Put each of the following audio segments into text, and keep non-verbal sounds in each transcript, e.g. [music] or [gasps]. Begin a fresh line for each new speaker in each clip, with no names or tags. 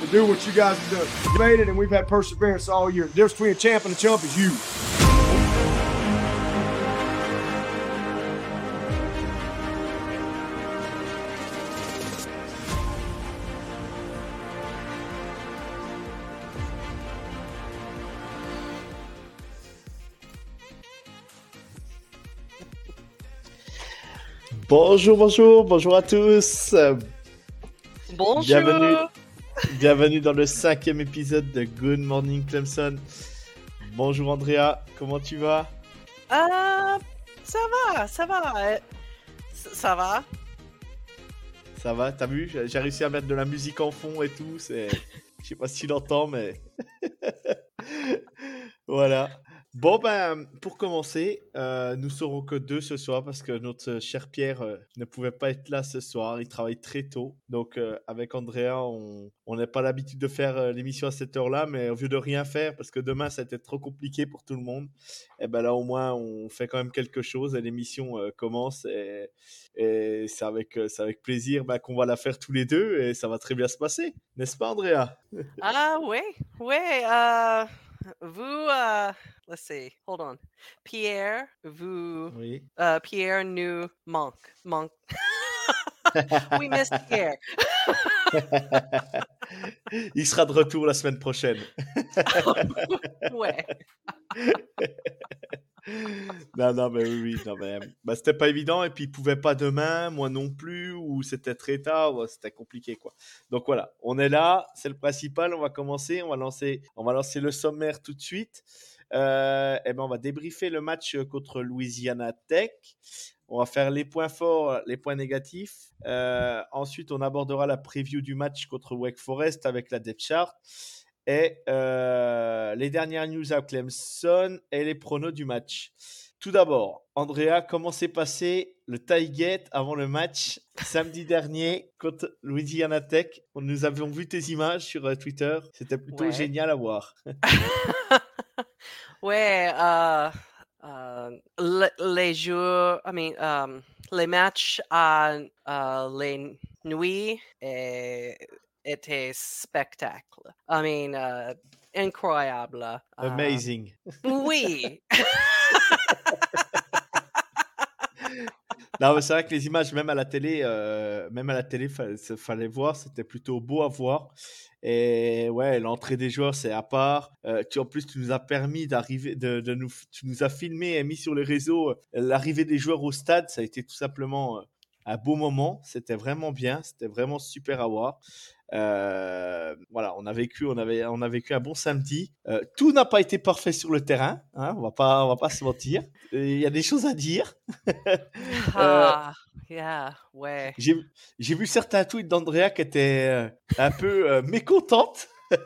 to do what you guys have done. You made it, and we've had perseverance all year. The difference between a champ and a chump is you.
Bonjour, bonjour, bonjour à tous.
Bonjour.
Bienvenue, bienvenue dans le cinquième épisode de Good Morning Clemson. Bonjour Andrea, comment tu vas?
Euh, ça va, ça va. Ça ça va.
Ça va, t'as vu? J'ai réussi à mettre de la musique en fond et tout. C'est, je sais pas si tu l'entends, mais [laughs] voilà. Bon ben, pour commencer, euh, nous serons que deux ce soir parce que notre cher Pierre euh, ne pouvait pas être là ce soir. Il travaille très tôt, donc euh, avec Andrea, on n'a pas l'habitude de faire l'émission à cette heure-là, mais au lieu de rien faire parce que demain ça a été trop compliqué pour tout le monde, et ben là au moins on fait quand même quelque chose et l'émission commence et, et c'est avec c'est avec plaisir ben, qu'on va la faire tous les deux et ça va très bien se passer, n'est-ce pas Andrea?
Ah, ouais, ouais. Vous, euh, let's see, hold on. Pierre, vous,
Oui.
euh, Pierre nous manque. Manque. [laughs] We miss Pierre. [laughs]
Il sera de retour la semaine prochaine. [laughs]
ouais.
Non, non, mais oui, non, mais, bah, c'était pas évident et puis il pouvait pas demain, moi non plus, ou c'était très tard, c'était compliqué quoi. Donc voilà, on est là, c'est le principal, on va commencer, on va lancer, on va lancer le sommaire tout de suite. Euh, et ben on va débriefer le match contre Louisiana Tech. On va faire les points forts, les points négatifs. Euh, ensuite, on abordera la preview du match contre Wake Forest avec la depth chart et euh, les dernières news à Clemson et les pronos du match. Tout d'abord, Andrea, comment s'est passé le tie gate avant le match samedi [laughs] dernier contre Louisiana Tech? Nous avions vu tes images sur euh, Twitter, c'était plutôt
Ouais.
génial à voir. [laughs] [laughs]
Ouais, euh, euh, le- les jours, I mean, um, les matchs à les nuits eh, étaient spectacles. I mean, euh, incroyable. euh,
Amazing.
oui, [laughs]
Non, c'est vrai que les images, même à la télé, euh, même à la télé, fallait voir, c'était plutôt beau à voir. Et ouais, l'entrée des joueurs, c'est à part. Euh, tu, en plus, tu nous as permis d'arriver, de, de nous, tu nous as filmé et mis sur les réseaux euh, l'arrivée des joueurs au stade. Ça a été tout simplement euh, un beau moment. C'était vraiment bien. C'était vraiment super à voir. Euh, voilà, on a vécu, on avait, on a vécu un bon samedi. Euh, tout n'a pas été parfait sur le terrain. Hein, on va pas, on va pas se mentir. Il y a des choses à dire. [laughs]
ah, yeah, ouais.
J'ai j'ai vu certains tweets d'Andrea qui étaient euh, un peu euh, mécontentes [laughs]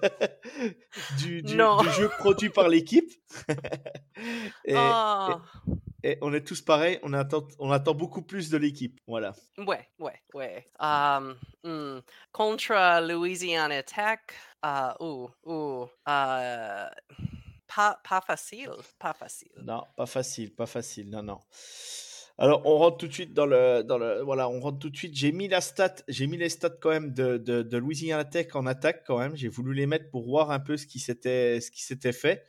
du, du-
Non.
du jeu produit par l'équipe. [laughs] et,
Ah,
et on est tous pareils, on attend, on attend beaucoup plus de l'équipe. Voilà.
ouais, ouais, ouais. Um, Contre Louisiana Tech, uh, ouh, ouh, euh, pas, pas facile, pas facile.
Non, pas facile, pas facile. Non, non. Alors, on rentre tout de suite dans le, voilà, on rentre tout de suite. J'ai mis la stat, j'ai mis les stats quand même de, de, de Louisiana Tech en attaque quand même. J'ai voulu les mettre pour voir un peu ce qui s'était, ce qui s'était fait.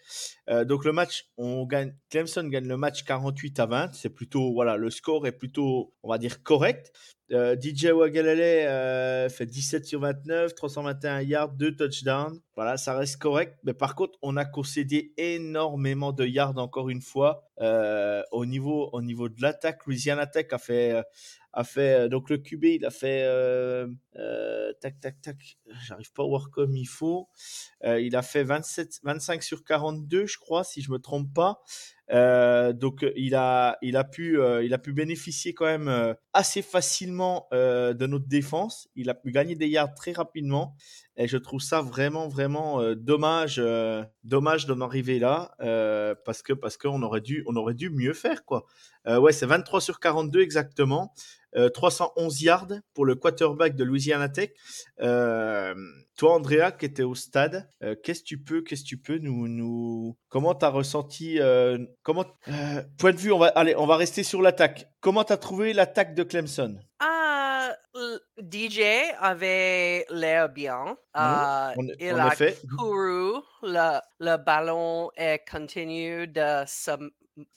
Euh, donc le match, on gagne, Clemson gagne le match 48 à 20. C'est plutôt, voilà, le score est plutôt, on va dire correct. Euh, DJ Wagalele euh, fait 17 sur 29, 321 yards, 2 touchdowns. Voilà, ça reste correct. Mais par contre, on a concédé énormément de yards encore une fois. Euh, au, niveau, au niveau de l'attaque, Louisiana Tech a fait, euh, a fait donc le QB, il a fait tac tac tac, j'arrive pas à voir comme il faut. il a fait 27, 25 sur 42, je crois, si je me trompe pas. Euh, donc il a, il a pu, euh, il a pu bénéficier quand même euh, assez facilement de notre défense. Il a pu gagner des yards très rapidement. Et je trouve ça vraiment, vraiment dommage, dommage d'en arriver là, parce que parce qu'on aurait dû, on aurait dû mieux faire quoi. ouais, c'est 23 sur 42 exactement. 311 yards pour le quarterback de Louisiana Tech. Toi, Andrea, qui était au stade, euh, qu'est-ce que tu peux, qu'est-ce tu peux nous, nous, comment t'as ressenti, euh, comment, euh, point de vue, on va, allez, on va rester sur l'attaque. Comment t'as trouvé l'attaque de Clemson?
Ah, DJ avait l'air bien.
Mmh, il a
fait. couru, le, le ballon est continue de se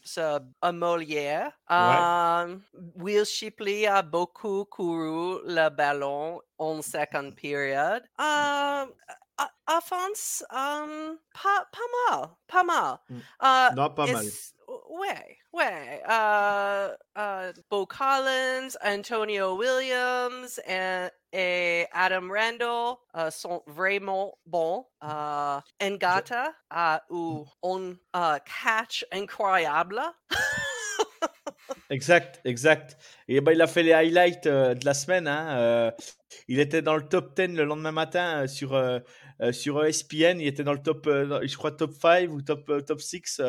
ce Molière. Um, Will Shipley a beaucoup couru le ballon en second period. Um, offense, um, pas, pas mal, pas mal.
Mm. Uh, non, pas mal.
Ouais, ouais. Uh, uh, Bo Collins, Antonio Williams et, et Adam Randall uh, sont vraiment bons. Uh, Ngata a eu un uh, catch incroyable. [laughs]
exact, exact. Et ben, il a fait les highlights euh, de la semaine. Hein, euh, il était dans le top 10 le lendemain matin euh, sur, euh, euh, sur ESPN. Il était dans le top, je crois, top 5 ou top, top 6.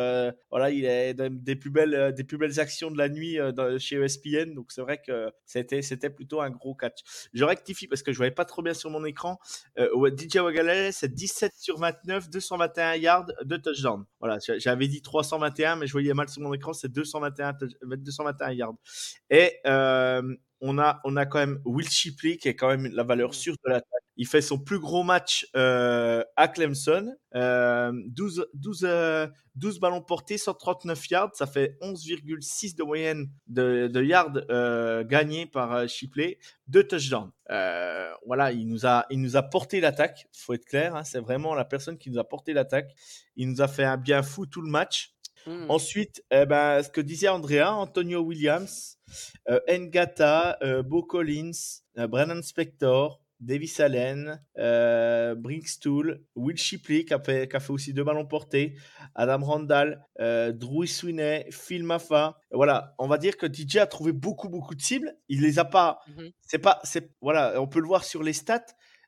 voilà, il est des plus belles, des plus belles actions de la nuit chez ESPN. Donc, c'est vrai que c'était, c'était plutôt un gros catch. Je rectifie parce que je voyais pas trop bien sur mon écran. DJ Wagalele, c'est 17 sur 29, 221 yards, de touchdown. Voilà, j'avais dit 321, mais je voyais mal sur mon écran. C'est 221, 221 yards. Et on a, on a quand même Will Shipley qui est quand même la valeur mmh. sûre de l'attaque. Il fait son plus gros match euh, à Clemson. 12, 12, 12, ballons portés, 139 yards. Ça fait 11,6 de moyenne de, yards euh, gagnés par euh, Shipley. Deux touchdowns. voilà, il nous a, il nous a porté l'attaque. Il faut être clair. Hein, c'est vraiment la personne qui nous a porté l'attaque. Il nous a fait un bien fou tout le match. Mmh. Ensuite, eh ben, ce que disait Andrea, Antonio Williams, euh, Ngata, euh, Bo Collins, euh, Brennan Spector, Davis Allen, euh, Brinkstool, Will Shipley qui a, fait, qui a, fait, aussi deux ballons portés, Adam Randall, euh, Drew Sweeney, Phil Maffa. Voilà, on va dire que DJ a trouvé beaucoup beaucoup de cibles. Il les a pas. Mmh c'est pas, c'est voilà, on peut le voir sur les stats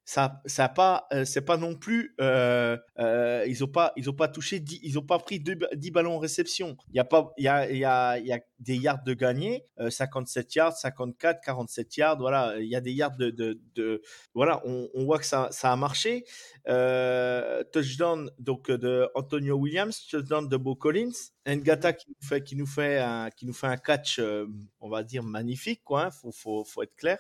ça ça pas euh, c'est pas non plus euh, euh, ils ont pas ils ont pas touché 10, ils ont pas pris 10 ballons en réception. Il y a pas il y a il y a, des yards de gagner 57 yards 54 47 yards voilà. Il y a des yards de, de, voilà on, on, voit que ça, ça a marché. Touchdown donc de Antonio Williams touchdown de Bo Collins. Ngata qui nous fait qui nous fait un, qui nous fait un catch on va dire magnifique quoi hein, faut, faut, faut être clair.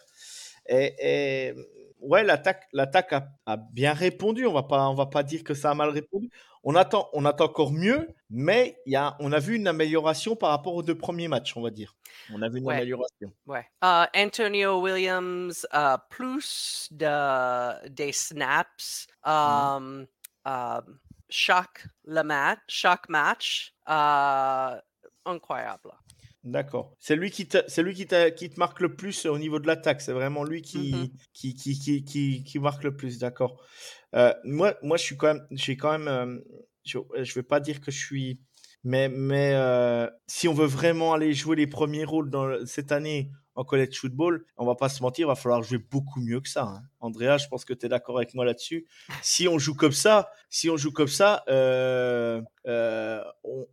Et, et ouais, l'attaque, l'attaque a, bien répondu. On va pas, on va pas dire que ça a mal répondu. On attend, on attend encore mieux, mais y a, on a vu une amélioration par rapport aux deux premiers matchs, on va dire. On a vu une amélioration.
Ouais. Uh, Antonio Williams, uh, plus de, des snaps, mmh. um, um, chaque, le match, chaque match, uh, incroyable.
D'accord. C'est lui qui te, c'est lui qui, qui te marque le plus au niveau de l'attaque. C'est vraiment lui qui, mmh qui, qui, qui, qui, qui, marque le plus. D'accord. Euh, moi, moi, je suis quand même, j'ai quand même, euh, je, je vais pas dire que je suis, mais, mais euh, si on veut vraiment aller jouer les premiers rôles dans cette année en college football, on va pas se mentir, il va falloir jouer beaucoup mieux que ça. Hein. Andrea, je pense que tu es d'accord avec moi là-dessus. Si on joue comme ça, si on joue comme ça, euh, euh,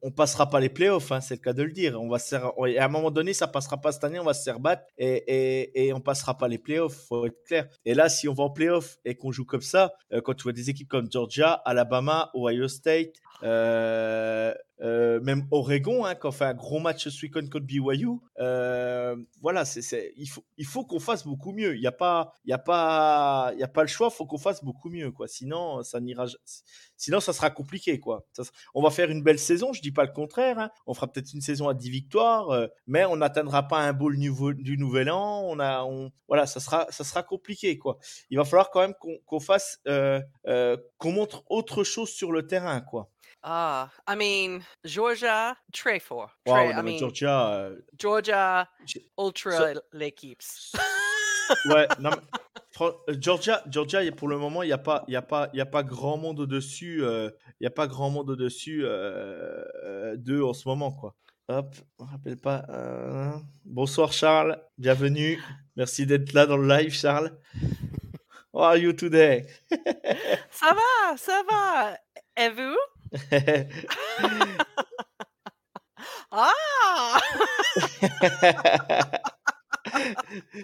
on, passera pas les playoffs, hein, c'est le cas de le dire. On va à un moment donné, ça passera pas cette année, on va se faire battre et, et, et on passera pas les playoffs, faut être clair. Et là, si on va en playoffs et qu'on joue comme ça, euh, quand tu vois des équipes comme Georgia, Alabama, Ohio State, même Oregon, hein, quand on fait un gros match ce week-end contre BYU, voilà, c'est, il faut, il faut qu'on fasse beaucoup mieux. Il n'y a pas, il y a pas, il y a pas le choix. il Faut qu'on fasse beaucoup mieux, quoi. Sinon, ça n'ira, sinon ça sera compliqué, quoi. on va faire une belle saison. Je dis pas le contraire. Hein. On fera peut-être une saison à 10 victoires, euh, mais on n'atteindra pas un bowl du nouvel an. On a, on, voilà, ça sera, ça sera compliqué, quoi. Il va falloir quand même qu'on, fasse, qu'on montre autre chose sur le terrain, quoi.
Ah, I mean, Georgia, très fort.
Wow, non,
I mean,
Georgia. euh,
Georgia, ultra l'équipe.
Ouais, non, euh, Georgia, Georgia, il y a- pour le moment, il n'y a, pas- y a, pas- y a pas grand monde au-dessus. euh, Il n'y a pas grand monde au-dessus euh, euh, d'eux en ce moment, quoi. Hop, on rappelle pas. euh, Bonsoir Charles, bienvenue. Merci d'être là dans le live, Charles. How are you today? [laughs]
ça va, ça va. Et vous? [laughs] Ah! [laughs]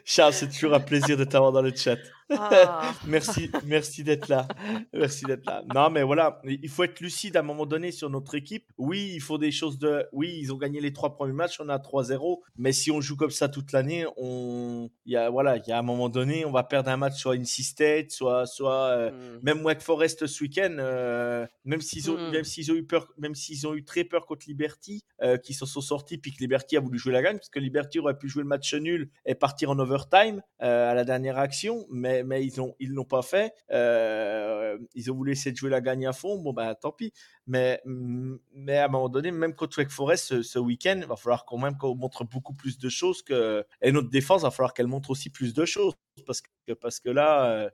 Charles, c'est toujours un plaisir de t'avoir dans le chat.
Ah. [laughs]
Merci, merci d'être là. Merci d'être là. Non, mais voilà, il faut être lucide à un moment donné sur notre équipe. Oui, il faut des choses de. Oui, ils ont gagné les trois premiers matchs, on a 3-0. Mais si on joue comme ça toute l'année, on. Il y a, voilà, il y a un moment donné, on va perdre un match soit NC State, soit. soit euh,
Hmm.
même Wake Forest ce week-end, euh, même s'ils ont,
Mm.
même s'ils ont eu peur, même s'ils ont eu très peur contre Liberty, euh, qui s'en sont sortis, puis que Liberty a voulu jouer la gagne, parce que Liberty aurait pu jouer le match nul et partir en overtime euh, à la dernière action, mais, mais ils ont, ils l'ont pas fait. Euh, ils ont voulu essayer de jouer la gagne à fond. Bon ben tant pis. Mais, mais à un moment donné, même contre Wake Forest ce, week-end, il va falloir quand même qu'on montre beaucoup plus de choses que et notre défense va falloir qu'elle montre aussi plus de choses parce que parce que là. euh,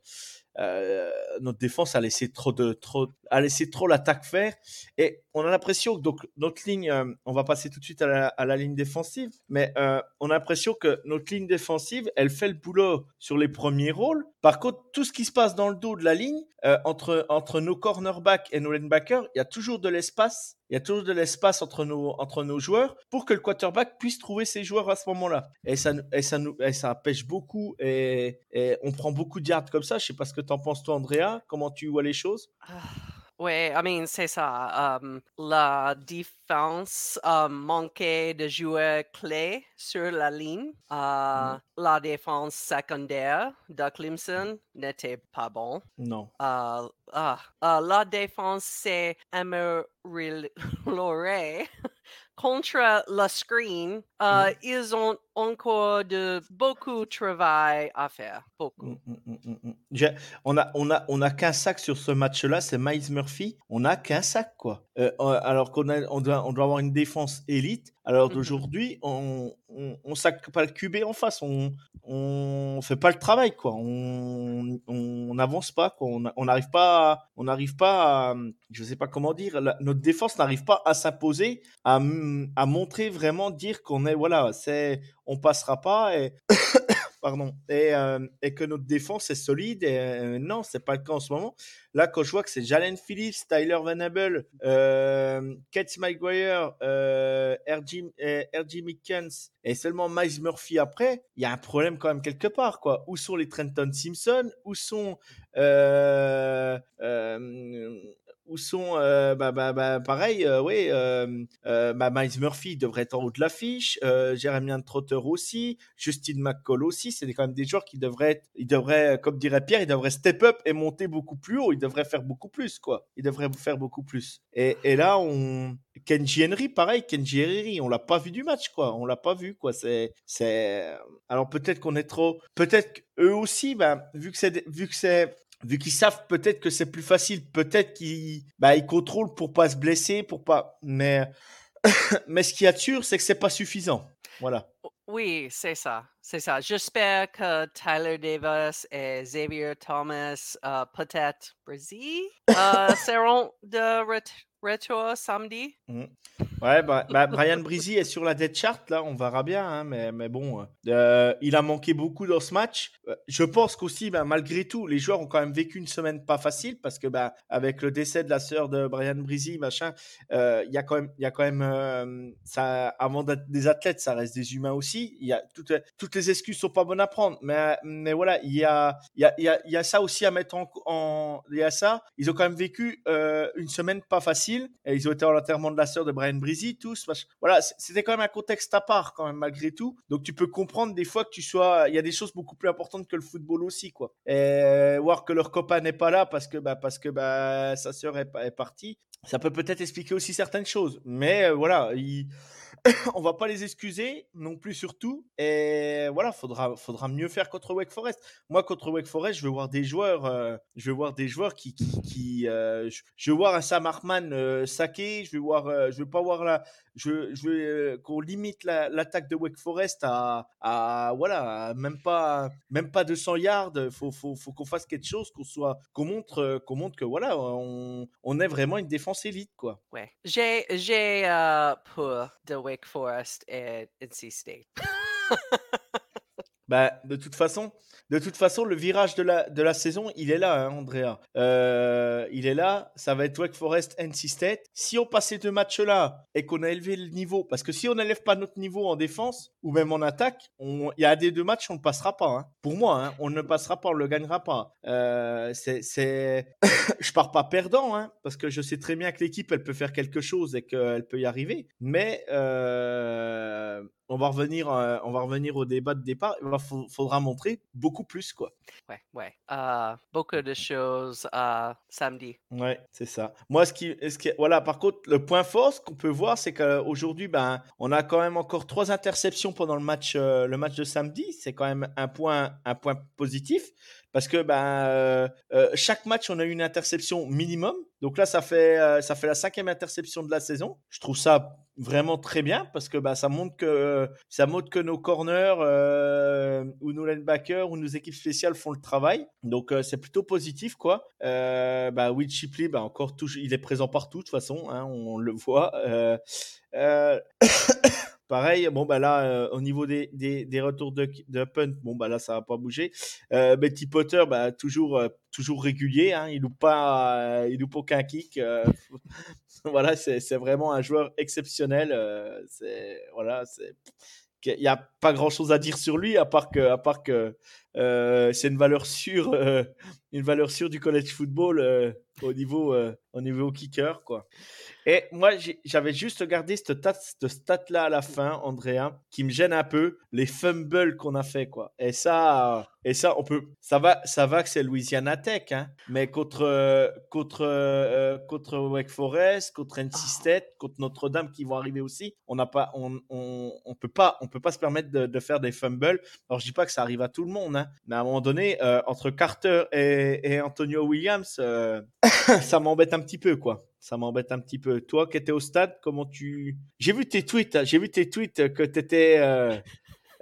euh, notre défense a laissé trop de trop a laissé trop l'attaque faire et on a l'impression que donc notre ligne euh, on va passer tout de suite à la, ligne défensive mais euh, on a l'impression que notre ligne défensive elle fait le boulot sur les premiers rôles par contre tout ce qui se passe dans le dos de la ligne euh, entre entre nos cornerbacks et nos linebackers il y a toujours de l'espace il y a toujours de l'espace entre nos, entre nos joueurs pour que le quarterback puisse trouver ses joueurs à ce moment-là. Et ça, et ça, et ça pêche beaucoup et, et on prend beaucoup de yards comme ça. Je sais pas ce que t'en penses toi, Andrea. Comment tu vois les choses?
Ah, Ouais, I mean, c'est ça. um, la défense um, manquait de joueurs clés sur la ligne. Uh, La défense secondaire de Clemson n'était pas bon.
Non.
Uh, ah, uh, la défense s'est améliorée [laughs] [laughs] contre le screen. Uh, Ils ont encore de beaucoup de travail à faire. Beaucoup.
Mm, mm, On a, on a, on a qu'un sac sur ce match-là, c'est Miles Murphy. On a qu'un sac, quoi. Euh, alors qu'on a, on doit, on doit avoir une défense élite. Alors
Mhm.
d'aujourd'hui, on, on, on sac pas le QB en face. On, on fait pas le travail, quoi. On, on n'avance pas, quoi. On n'arrive pas, à- on n'arrive pas, à, je sais pas comment dire. la- notre défense n'arrive pas à s'imposer, à, à montrer vraiment, dire qu'on est, voilà, c'est, on passera pas et pardon, et, euh, et que notre défense est solide. Et euh, non, c'est pas le cas en ce moment. Là, quand je vois que c'est Jalen Phillips, Tyler Venable, euh, Kate Maguire, euh, RG, euh, Mickens et seulement Miles Murphy après, il y a un problème quand même quelque part. Quoi. Où sont les Trenton Simpson? Où sont. Où sont euh, bah, bah, bah, pareil euh, oui euh, euh, bah, Miles Murphy devrait être en haut de l'affiche euh, Jeremiah Trotter aussi Justin McCall aussi c'est quand même des joueurs qui devraient ils devraient comme dirait Pierre ils devraient step up et monter beaucoup plus haut ils devraient faire beaucoup plus quoi. Ils devraient faire beaucoup plus. Et, et là on Kenji Henry pareil Kenji Henry on l'a pas vu du match quoi. On l'a pas vu quoi. C'est c'est alors peut-être qu'on est trop peut-être eux aussi bah, vu que c'est vu que c'est vu qu'ils savent peut-être que c'est plus facile, peut-être qu'ils bah, ils contrôlent pour pas se blesser, pour pas. Mais [coughs] mais ce a de sûr, c'est que c'est pas suffisant. Voilà.
Oui, c'est ça, c'est ça. J'espère que Tyler Davis et Xavier Thomas, euh, peut-être Brésil, euh, [laughs] seront de ret- retour samedi.
Ouais, bah, bah, Brian Breezy est sur la dead chart, là, on verra bien, hein, mais, mais bon, euh, il a manqué beaucoup dans ce match. Euh, Je pense qu'aussi, bah, malgré tout, les joueurs ont quand même vécu une semaine pas facile, parce que bah, avec le décès de la sœur de Brian Breezy, machin, euh, il y a quand même, y a quand même euh, avant d'être des athlètes, ça reste des humains aussi. Y a toutes, les excuses sont pas bonnes à prendre, mais, mais voilà, il y a, y a, y y a ça aussi à mettre en, il y a ça. Ils ont quand même vécu euh, une semaine pas facile, et ils ont été à l'enterrement de la sœur de Brian Breezy, tous. Voilà, c'était quand même un contexte à part, quand même, malgré tout. Donc, tu peux comprendre des fois que tu sois. Il y a des choses beaucoup plus importantes que le football aussi, quoi. Et voir que leur copain n'est pas là parce que, bah, parce que bah, sa sœur est, est partie, ça peut peut-être expliquer aussi certaines choses. Mais euh, voilà, il. [coughs] on va pas les excuser non plus surtout. Et voilà, faudra, faudra mieux faire contre Wake Forest. Moi, contre Wake Forest, je veux voir des joueurs, euh, je veux voir des joueurs qui, euh, je, veux voir un Sam Hartman euh, saqué. Je veux voir, je veux pas voir la, je, je veux qu'on limite l'attaque de Wake Forest à, à voilà, même pas, même pas 200 yards. Faut, faut, faut qu'on fasse quelque chose, qu'on soit, qu'on montre, qu'on montre que voilà, on, on est vraiment une défense élite, quoi.
Ouais. J'ai, j'ai pour de Wake Forest et NC State. [laughs] [laughs]
bah, de toute façon, de toute façon, le virage de la, de la saison, il est là, hein, Andrea. Euh, il est là. Ça va être Wake Forest, NC State. Si on passe ces deux matchs-là et qu'on a élevé le niveau, parce que si on n'élève pas notre niveau en défense ou même en attaque, il y a des deux matchs, on ne passera pas. Hein. Pour moi, hein, on ne passera pas, on ne le gagnera pas. Euh, c'est, [coughs] je pars pas perdant, parce que je sais très bien que l'équipe, elle peut faire quelque chose et qu'elle peut y arriver. Mais euh, on va revenir, euh, on va revenir au débat de départ. Il faudra montrer beaucoup plus, quoi.
Ouais, ouais. Euh, beaucoup de choses euh, samedi.
Ouais, c'est ça. Moi, ce qui, ce qui, voilà. Par contre, le point fort, ce qu'on peut voir, c'est qu'aujourd'hui, ben, on a quand même encore trois interceptions pendant le match, le match de samedi. C'est quand même un point, un point positif parce que ben, chaque match, on a eu une interception minimum. Donc là, ça fait, ça fait la cinquième interception de la saison. Je trouve ça vraiment très bien parce que bah, ça montre que ça montre que nos corners euh, ou nos linebackers ou nos équipes spéciales font le travail. Donc euh, c'est plutôt positif quoi. Euh, bah, Will Shipley, bah, encore il est présent partout de toute façon, hein, on, le voit. Euh, Pareil, bon bah là euh, au niveau des, des, des retours de, de, punt, bon bah là ça va pas bouger. Euh, Betty Potter, bah toujours euh, toujours régulier, hein, il loupe pas il loupe aucun kick. [laughs] voilà, c'est vraiment un joueur exceptionnel. c'est voilà, c'est il n'y a pas grand chose à dire sur lui à part que que c'est une valeur sûre une valeur sûre du college football au niveau au niveau kicker quoi. Et moi, j'avais juste regardé cette stat-là à la fin, Andrea, qui me gêne un peu, les fumbles qu'on a fait, quoi. Et ça, et ça, on peut, ça va, ça va que c'est Louisiana Tech, hein. Mais contre, contre, euh, contre Wake Forest, contre NC ah. State, contre Notre-Dame qui vont arriver aussi, on n'a pas, on, on, on, peut pas, on peut pas se permettre de, de, faire des fumbles. Alors, je dis pas que ça arrive à tout le monde, hein. Mais à un moment donné, euh, entre Carter et, et Antonio Williams, euh, [laughs] ça m'embête un petit peu, quoi ça m'embête un petit peu. Toi qui étais au stade, comment tu... J'ai vu tes tweets, hein. j'ai vu tes tweets que tu étais, euh,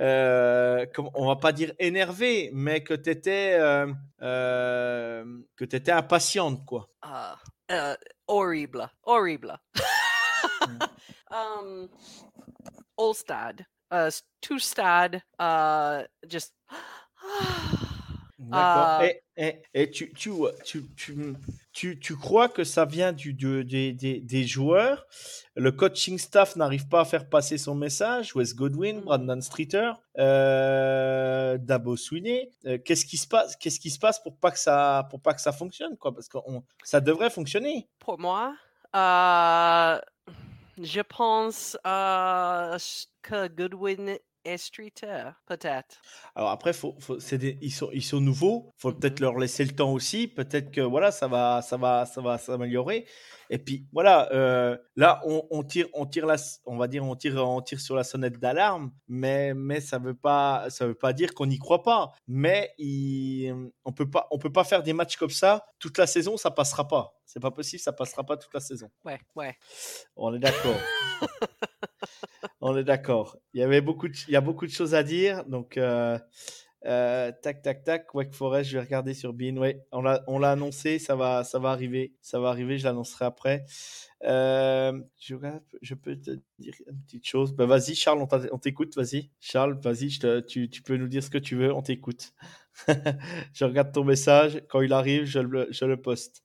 euh, on va pas dire énervé, mais que tu étais, euh, euh, que étais impatiente, quoi.
Ah, horrible, horrible. [laughs] um, all stade, uh, tout stade, uh, just... [gasps]
D'accord. Uh, et, et, tu, tu, tu, tu tu, tu, crois que ça vient du, du des, des, des, joueurs? Le coaching staff n'arrive pas à faire passer son message? Wes Godwin, mm. Brandon Streeter, euh, Dabo Sweeney. Euh, qu'est-ce qui se passe Qu'est-ce qui se passe pour pas que ça pour pas que ça fonctionne quoi? Parce que ça devrait fonctionner.
Pour moi, euh, je pense que Godwin Streeter, peut-être?
Alors après, faut, faut des, ils, sont, ils sont nouveaux. faut peut-être mhm. leur laisser le temps aussi. Peut-être que voilà, ça va, ça va, ça va s'améliorer. Et puis voilà, euh, là on, on, tire, on tire la, on va dire, on tire, on tire sur la sonnette d'alarme, mais mais ça veut pas, ça veut pas dire qu'on n'y croit pas. Mais il, on peut pas, on peut pas faire des matchs comme ça toute la saison, ça passera pas. C'est pas possible, ça passera pas toute la saison.
Ouais, ouais.
On est d'accord. [laughs] On est d'accord. Il y avait beaucoup, de, il y a beaucoup de choses à dire. Donc, euh, euh, tac, tac, tac. Wake Forest, je vais regarder sur Bean. on l'a, on l'a annoncé. Ça va, ça va arriver. Ça va arriver. Je l'annoncerai après. Euh, je, peux te dire une petite chose. Ben, vas-y, Charles, on, t'écoute. Vas-y, Charles, vas-y. Tu, tu, peux nous dire ce que tu veux. On t'écoute. [laughs] je regarde ton message. Quand il arrive, je le, poste.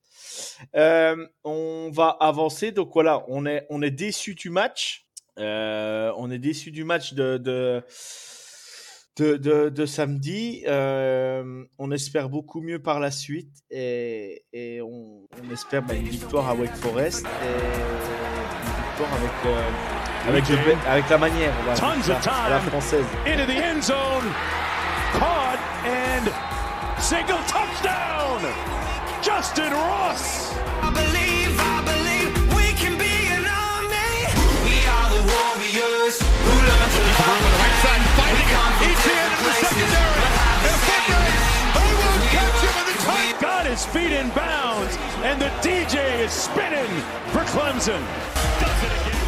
on va avancer. Donc voilà, on est, on est déçu du match. Euh, on est déçu du match de, de, de, samedi. Euh, on espère beaucoup mieux par la suite et, et on, on, espère bah, une victoire à Wake Forest et une victoire avec, euh, avec, le, avec, la manière, on va à la française. Into the end zone, caught and single touchdown, Justin Ross.
Feet in bounds, and the DJ is spinning for Clemson. Does it again.